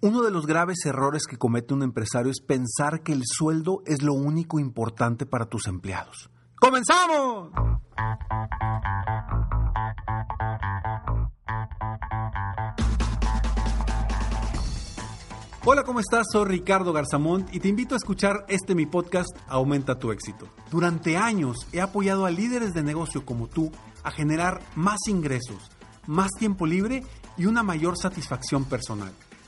Uno de los graves errores que comete un empresario es pensar que el sueldo es lo único importante para tus empleados. ¡Comenzamos! Hola, ¿cómo estás? Soy Ricardo Garzamont y te invito a escuchar este mi podcast Aumenta tu éxito. Durante años he apoyado a líderes de negocio como tú a generar más ingresos, más tiempo libre y una mayor satisfacción personal.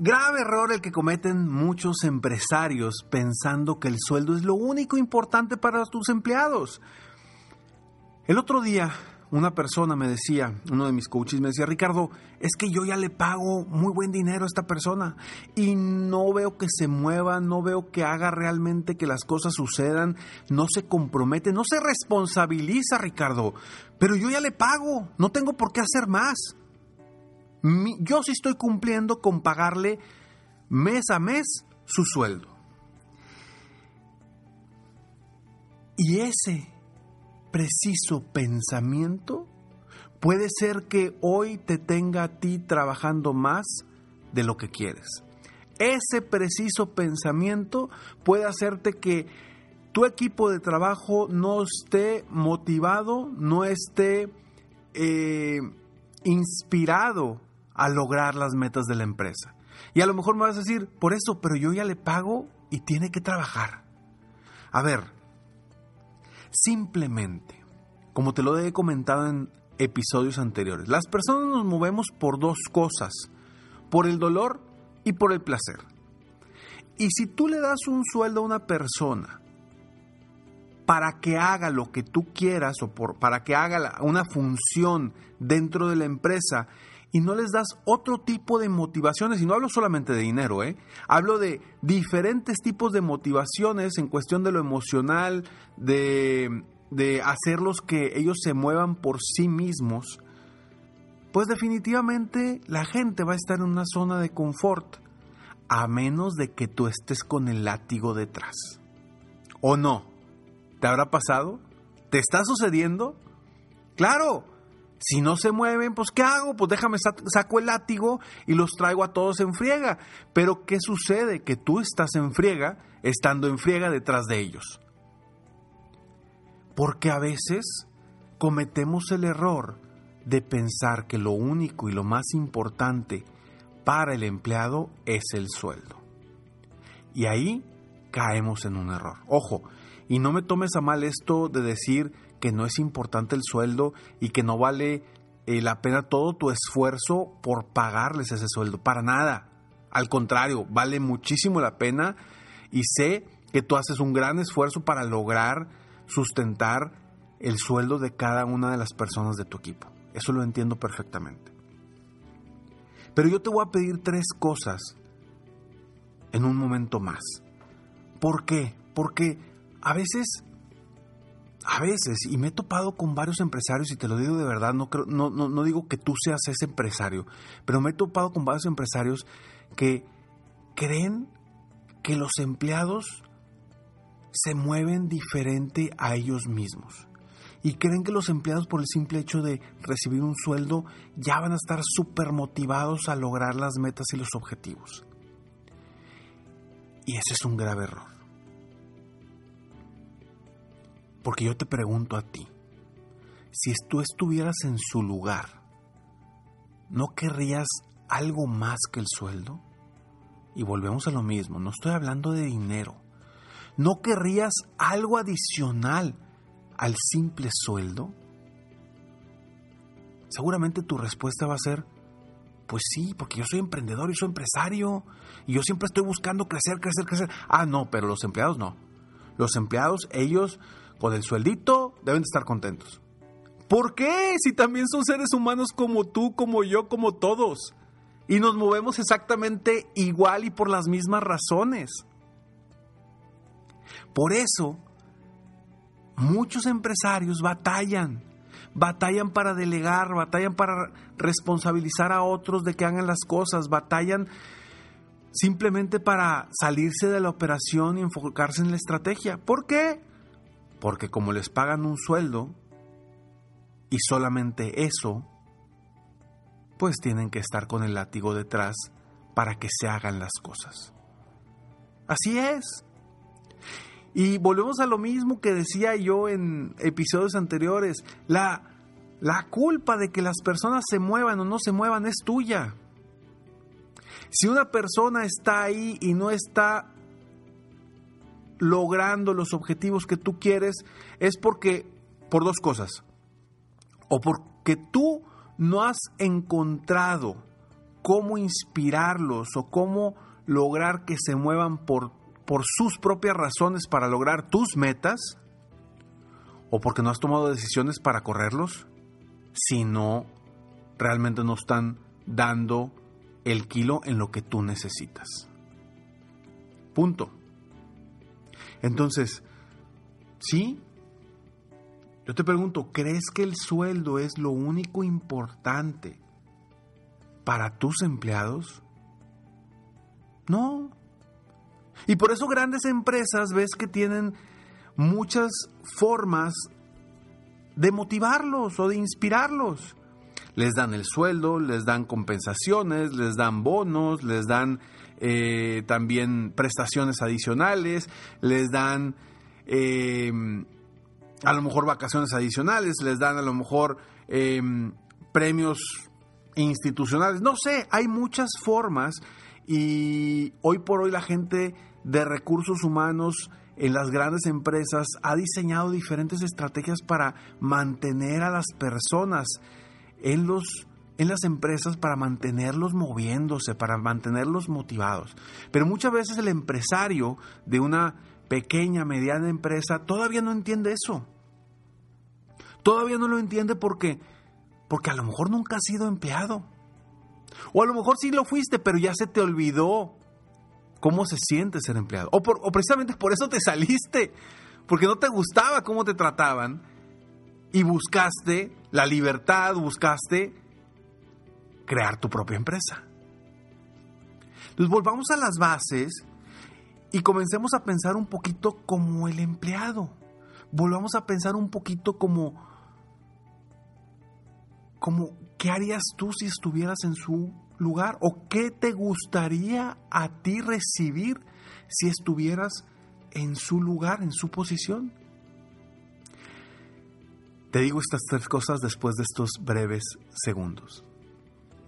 Grave error el que cometen muchos empresarios pensando que el sueldo es lo único importante para tus empleados. El otro día una persona me decía, uno de mis coaches me decía, Ricardo, es que yo ya le pago muy buen dinero a esta persona y no veo que se mueva, no veo que haga realmente que las cosas sucedan, no se compromete, no se responsabiliza, Ricardo, pero yo ya le pago, no tengo por qué hacer más yo sí estoy cumpliendo con pagarle mes a mes su sueldo. Y ese preciso pensamiento puede ser que hoy te tenga a ti trabajando más de lo que quieres. Ese preciso pensamiento puede hacerte que tu equipo de trabajo no esté motivado, no esté eh, inspirado a lograr las metas de la empresa. Y a lo mejor me vas a decir, por eso, pero yo ya le pago y tiene que trabajar. A ver, simplemente, como te lo he comentado en episodios anteriores, las personas nos movemos por dos cosas, por el dolor y por el placer. Y si tú le das un sueldo a una persona para que haga lo que tú quieras o por, para que haga una función dentro de la empresa y no les das otro tipo de motivaciones, y no hablo solamente de dinero, ¿eh? hablo de diferentes tipos de motivaciones en cuestión de lo emocional, de, de hacerlos que ellos se muevan por sí mismos, pues definitivamente la gente va a estar en una zona de confort, a menos de que tú estés con el látigo detrás. ¿O no? ¿Te habrá pasado? ¿Te está sucediendo? Claro, si no se mueven, pues ¿qué hago? Pues déjame saco el látigo y los traigo a todos en friega. Pero ¿qué sucede? Que tú estás en friega estando en friega detrás de ellos. Porque a veces cometemos el error de pensar que lo único y lo más importante para el empleado es el sueldo. Y ahí caemos en un error. Ojo, y no me tomes a mal esto de decir que no es importante el sueldo y que no vale eh, la pena todo tu esfuerzo por pagarles ese sueldo. Para nada. Al contrario, vale muchísimo la pena y sé que tú haces un gran esfuerzo para lograr sustentar el sueldo de cada una de las personas de tu equipo. Eso lo entiendo perfectamente. Pero yo te voy a pedir tres cosas en un momento más. ¿Por qué? Porque a veces a veces, y me he topado con varios empresarios, y te lo digo de verdad, no, no, no, digo que tú seas ese empresario, pero me he topado con varios empresarios que creen que los empleados se mueven diferente a ellos mismos. Y creen que los empleados por el simple hecho de recibir un sueldo ya van a estar súper motivados a lograr las metas y los objetivos. Y ese es un grave error. Porque yo te pregunto a ti, si tú estuvieras en su lugar, ¿no querrías algo más que el sueldo? Y volvemos a lo mismo, no estoy hablando de dinero. ¿No querrías algo adicional al simple sueldo? Seguramente tu respuesta va a ser, pues sí, porque yo soy emprendedor y soy empresario y yo siempre estoy buscando crecer, crecer, crecer. Ah, no, pero los empleados no. Los empleados, ellos con el sueldito, deben de estar contentos. ¿Por qué? Si también son seres humanos como tú, como yo, como todos. Y nos movemos exactamente igual y por las mismas razones. Por eso, muchos empresarios batallan, batallan para delegar, batallan para responsabilizar a otros de que hagan las cosas, batallan simplemente para salirse de la operación y enfocarse en la estrategia. ¿Por qué? Porque como les pagan un sueldo y solamente eso, pues tienen que estar con el látigo detrás para que se hagan las cosas. Así es. Y volvemos a lo mismo que decía yo en episodios anteriores. La, la culpa de que las personas se muevan o no se muevan es tuya. Si una persona está ahí y no está logrando los objetivos que tú quieres, es porque, por dos cosas. O porque tú no has encontrado cómo inspirarlos o cómo lograr que se muevan por, por sus propias razones para lograr tus metas, o porque no has tomado decisiones para correrlos, si no realmente no están dando el kilo en lo que tú necesitas. Punto. Entonces, ¿sí? Yo te pregunto, ¿crees que el sueldo es lo único importante para tus empleados? No. Y por eso grandes empresas ves que tienen muchas formas de motivarlos o de inspirarlos. Les dan el sueldo, les dan compensaciones, les dan bonos, les dan eh, también prestaciones adicionales, les dan eh, a lo mejor vacaciones adicionales, les dan a lo mejor eh, premios institucionales, no sé, hay muchas formas y hoy por hoy la gente de recursos humanos en las grandes empresas ha diseñado diferentes estrategias para mantener a las personas en los en las empresas para mantenerlos moviéndose, para mantenerlos motivados. Pero muchas veces el empresario de una pequeña, mediana empresa todavía no entiende eso. Todavía no lo entiende porque porque a lo mejor nunca has sido empleado. O a lo mejor sí lo fuiste, pero ya se te olvidó cómo se siente ser empleado. O, o precisamente por eso te saliste, porque no te gustaba cómo te trataban y buscaste la libertad, buscaste crear tu propia empresa. Entonces volvamos a las bases y comencemos a pensar un poquito como el empleado. Volvamos a pensar un poquito como, como ¿qué harías tú si estuvieras en su lugar? ¿O qué te gustaría a ti recibir si estuvieras en su lugar, en su posición? Te digo estas tres cosas después de estos breves segundos.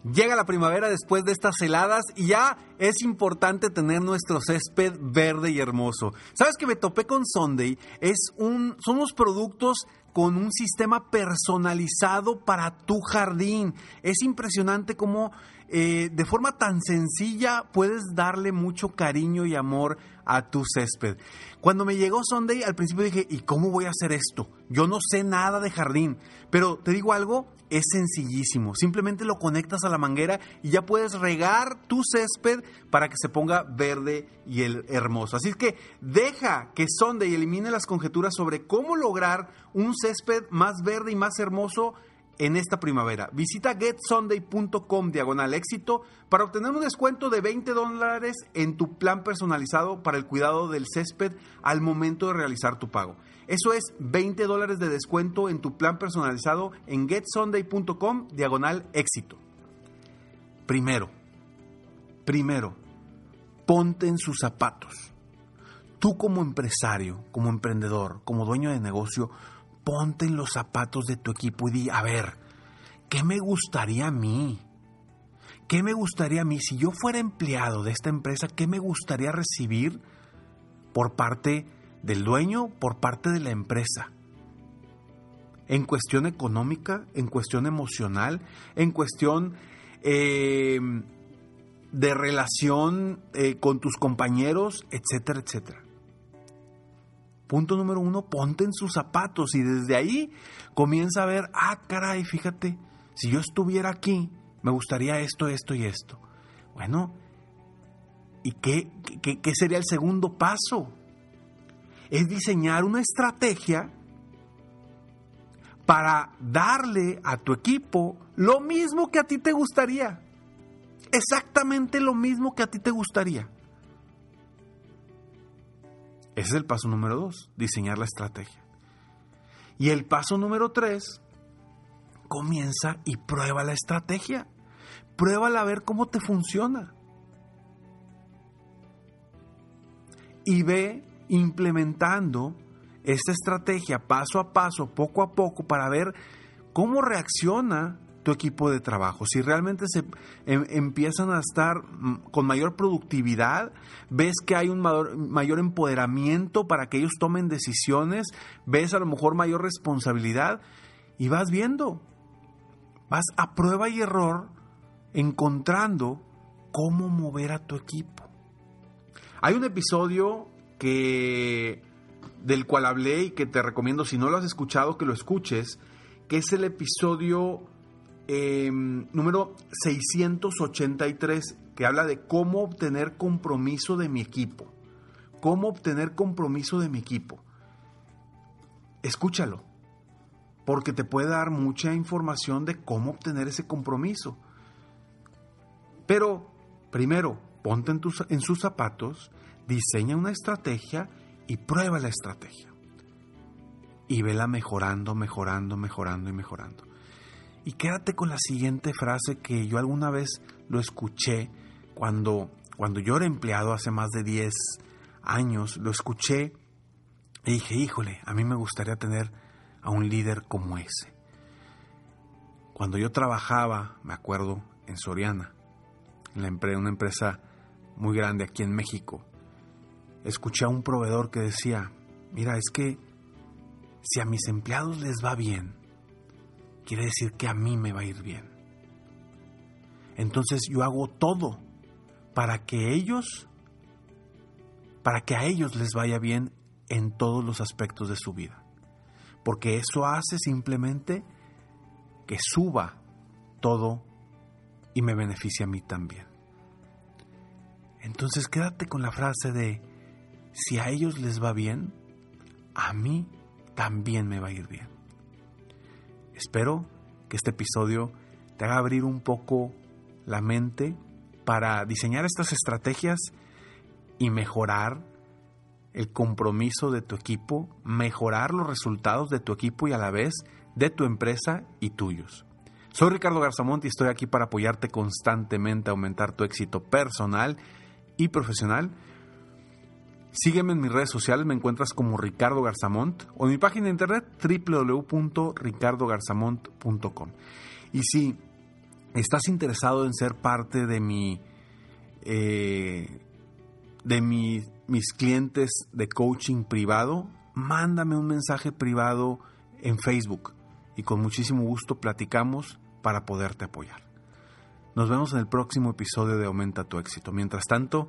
Llega la primavera después de estas heladas y ya es importante tener nuestro césped verde y hermoso. ¿Sabes que me topé con Sunday? Es un, son unos productos con un sistema personalizado para tu jardín. Es impresionante cómo eh, de forma tan sencilla puedes darle mucho cariño y amor a tu césped. Cuando me llegó Sunday, al principio dije, ¿y cómo voy a hacer esto? Yo no sé nada de jardín, pero te digo algo, es sencillísimo. Simplemente lo conectas a la manguera y ya puedes regar tu césped para que se ponga verde y el hermoso. Así que deja que Sunday elimine las conjeturas sobre cómo lograr un césped más verde y más hermoso en esta primavera. Visita getsunday.com diagonal éxito para obtener un descuento de 20 dólares en tu plan personalizado para el cuidado del césped al momento de realizar tu pago. Eso es 20 dólares de descuento en tu plan personalizado en getsunday.com diagonal éxito. Primero, primero, ponte en sus zapatos. Tú como empresario, como emprendedor, como dueño de negocio, ponte en los zapatos de tu equipo y di, a ver, ¿qué me gustaría a mí? ¿Qué me gustaría a mí? Si yo fuera empleado de esta empresa, ¿qué me gustaría recibir por parte del dueño, por parte de la empresa? En cuestión económica, en cuestión emocional, en cuestión eh, de relación eh, con tus compañeros, etcétera, etcétera. Punto número uno, ponte en sus zapatos y desde ahí comienza a ver, ah, caray, fíjate, si yo estuviera aquí, me gustaría esto, esto y esto. Bueno, ¿y qué, qué, sería el segundo paso? Es diseñar una estrategia para darle a tu equipo lo mismo que a ti te gustaría. Exactamente lo mismo que a ti te gustaría. Ese es el paso número dos, diseñar la estrategia. Y el paso número tres, comienza y prueba la estrategia. Pruébala a ver cómo te funciona. Y ve implementando esta estrategia paso a paso, poco a poco, para ver cómo reacciona tu equipo de trabajo. Si realmente se em, empiezan a estar mm, con mayor productividad, ves que hay un mayor, mayor, empoderamiento para que ellos tomen decisiones, ves a lo mejor mayor responsabilidad y vas viendo, vas a prueba y error encontrando cómo mover a tu equipo. Hay un episodio que del cual hablé y que te recomiendo, si no lo has escuchado, que lo escuches, que es el episodio em, número 683, que habla de cómo obtener compromiso de mi equipo. Cómo obtener compromiso de mi equipo. Escúchalo, porque te puede dar mucha información de cómo obtener ese compromiso. Pero, primero, ponte en, en sus zapatos, diseña una estrategia y prueba la estrategia. Y vela mejorando, mejorando, mejorando y mejorando. Y quédate con la siguiente frase que yo alguna vez lo escuché cuando, cuando yo era empleado hace más de 10 años. Lo escuché y dije, híjole, a mí me gustaría tener a un líder como ese. Cuando yo trabajaba, me acuerdo, en Soriana, en una empresa muy grande aquí en México, escuché a un proveedor que decía, mira, es que si a mis empleados les va bien, quiere decir que a mí me va a ir bien. Entonces yo hago todo para que ellos, para que a ellos les vaya bien en todos los aspectos de su vida. Porque eso hace simplemente que suba todo y me beneficia a mí también. Entonces quédate con la frase de, si a ellos les va bien, a mí también me va a ir bien. Espero que este episodio te haga abrir un poco la mente para diseñar estas estrategias y mejorar el compromiso de tu equipo, mejorar los resultados de tu equipo y a la vez de tu empresa y tuyos. Soy Ricardo Garzamont y estoy aquí para apoyarte constantemente a aumentar tu éxito personal y profesional Sígueme en mis redes sociales, me encuentras como Ricardo Garzamont o en mi página de internet www.ricardogarzamont.com. Y si estás interesado en ser parte de mi eh, de mis clientes de coaching privado, mándame un mensaje privado en Facebook y con muchísimo gusto platicamos para poderte apoyar. Nos vemos en el próximo episodio de Aumenta tu éxito. Mientras tanto,